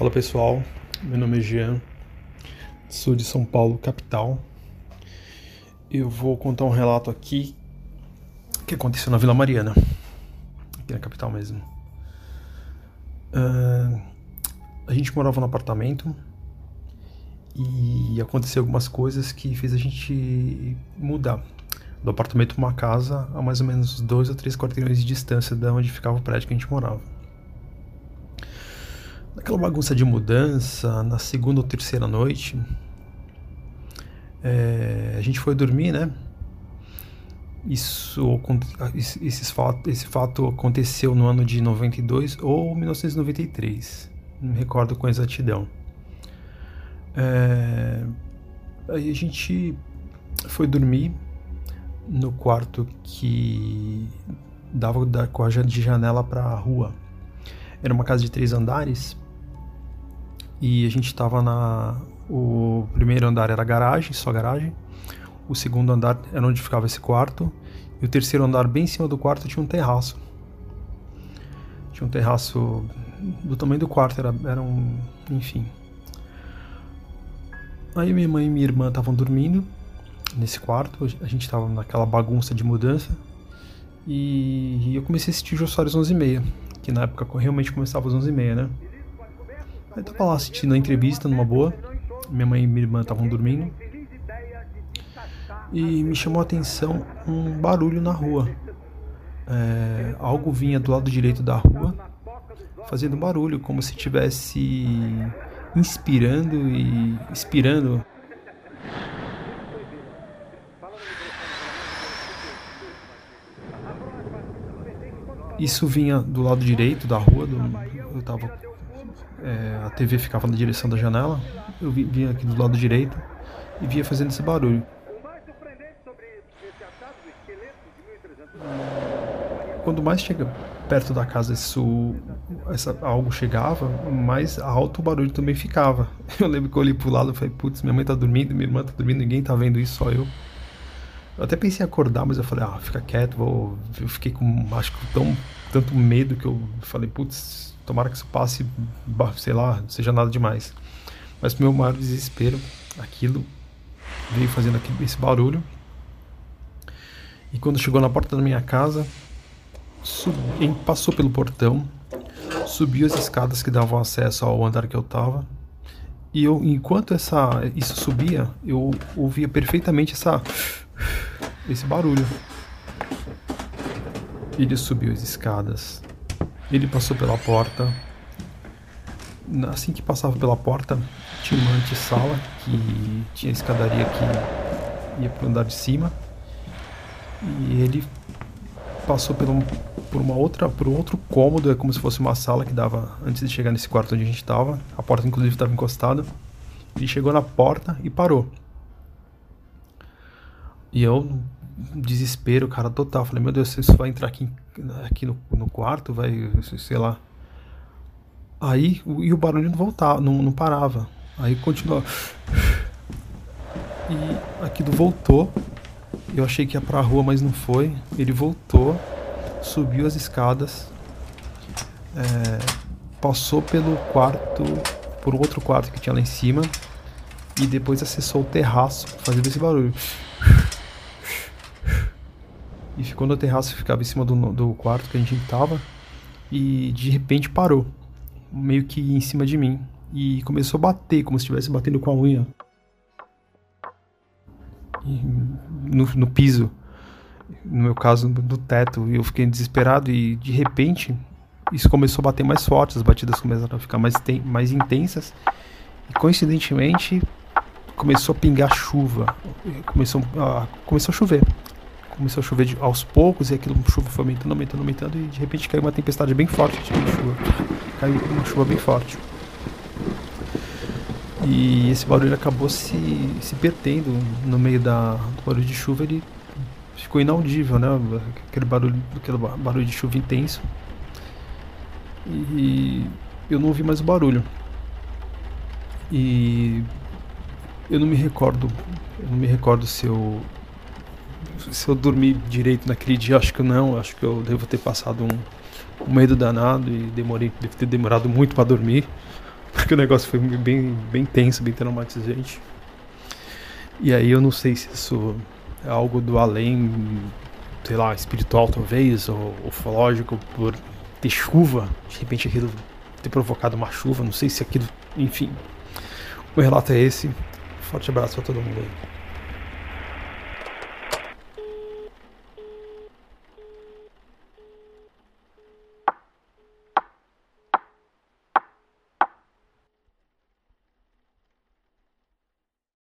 Fala pessoal, meu nome é Jean, sou de São Paulo, capital. Eu vou contar um relato aqui que aconteceu na Vila Mariana, aqui na capital mesmo. Uh, a gente morava no apartamento e aconteceu algumas coisas que fez a gente mudar do apartamento para uma casa a mais ou menos dois ou três quarteirões de distância da onde ficava o prédio que a gente morava. Naquela bagunça de mudança, na segunda ou terceira noite, é, a gente foi dormir, né? Isso, esse, fato, esse fato aconteceu no ano de 92 ou 1993, não me recordo com exatidão. É, aí a gente foi dormir no quarto que dava da, com de janela para a rua. Era uma casa de três andares e a gente estava na. O primeiro andar era garagem, só garagem. O segundo andar era onde ficava esse quarto. E o terceiro andar, bem em cima do quarto, tinha um terraço. Tinha um terraço do tamanho do quarto, era, era um. Enfim. Aí minha mãe e minha irmã estavam dormindo nesse quarto, a gente estava naquela bagunça de mudança. E eu comecei a assistir Jô Soares 11h30, que na época realmente começava às 11h30, né? Aí tava lá assistindo a entrevista numa boa. Minha mãe e minha irmã estavam dormindo. E me chamou a atenção um barulho na rua. É, algo vinha do lado direito da rua, fazendo barulho, como se estivesse inspirando e expirando. Isso vinha do lado direito da rua, do, eu tava é, a TV ficava na direção da janela, eu vinha aqui do lado direito e via fazendo esse barulho. Quando mais chega perto da casa isso, essa, algo chegava, mais alto o barulho também ficava. Eu lembro que eu olhei pro lado e falei, putz, minha mãe tá dormindo, minha irmã tá dormindo, ninguém tá vendo isso, só eu. Eu até pensei em acordar, mas eu falei, ah, fica quieto, vou... eu fiquei com, acho que tão, tanto medo que eu falei, putz, Tomara que isso passe, sei lá, seja nada demais. Mas pro meu maior desespero, aquilo veio fazendo aquele, esse barulho. E quando chegou na porta da minha casa, subi, passou pelo portão, subiu as escadas que davam acesso ao andar que eu tava. E eu, enquanto essa, isso subia, eu ouvia perfeitamente essa, esse barulho. Ele subiu as escadas, ele passou pela porta. Assim que passava pela porta, tinha uma antessala que tinha escadaria que ia para o andar de cima. E ele passou por, um, por uma outra, por um outro cômodo, é como se fosse uma sala que dava antes de chegar nesse quarto onde a gente estava. A porta inclusive estava encostada. Ele chegou na porta e parou. E eu desespero, cara, total. Falei, meu Deus, isso vai entrar aqui, aqui no, no quarto, vai, sei lá. Aí, e o barulho não voltava, não, não parava. Aí continuou. E aquilo voltou. Eu achei que ia pra rua, mas não foi. Ele voltou, subiu as escadas, é, passou pelo quarto, por outro quarto que tinha lá em cima, e depois acessou o terraço, fazendo esse barulho e ficou no terraço, ficava em cima do, do quarto que a gente tava. E de repente parou, meio que em cima de mim. E começou a bater, como se estivesse batendo com a unha. No, no piso, no meu caso no teto, e eu fiquei desesperado e de repente isso começou a bater mais forte, as batidas começaram a ficar mais, mais intensas. E coincidentemente começou a pingar chuva, começou a, começou a chover começou a chover de, aos poucos e aquilo chuva foi aumentando, aumentando, aumentando e de repente caiu uma tempestade bem forte de chuva. Caiu uma chuva bem forte. E esse barulho acabou se, se perdendo no meio da, do barulho, de chuva. Ele ficou inaudível, né? Aquele barulho, aquele barulho de chuva intenso. E eu não ouvi mais o barulho. E eu não me recordo, eu não me recordo se eu se eu dormi direito naquele dia, acho que não, acho que eu devo ter passado um, um medo danado e demorei, devo ter demorado muito para dormir, porque o negócio foi bem, bem tenso, bem traumatizante. E aí eu não sei se isso é algo do além, sei lá, espiritual talvez, ou ufológico, por ter chuva, de repente aquilo ter provocado uma chuva, não sei se aquilo, enfim. O relato é esse. Forte abraço para todo mundo aí.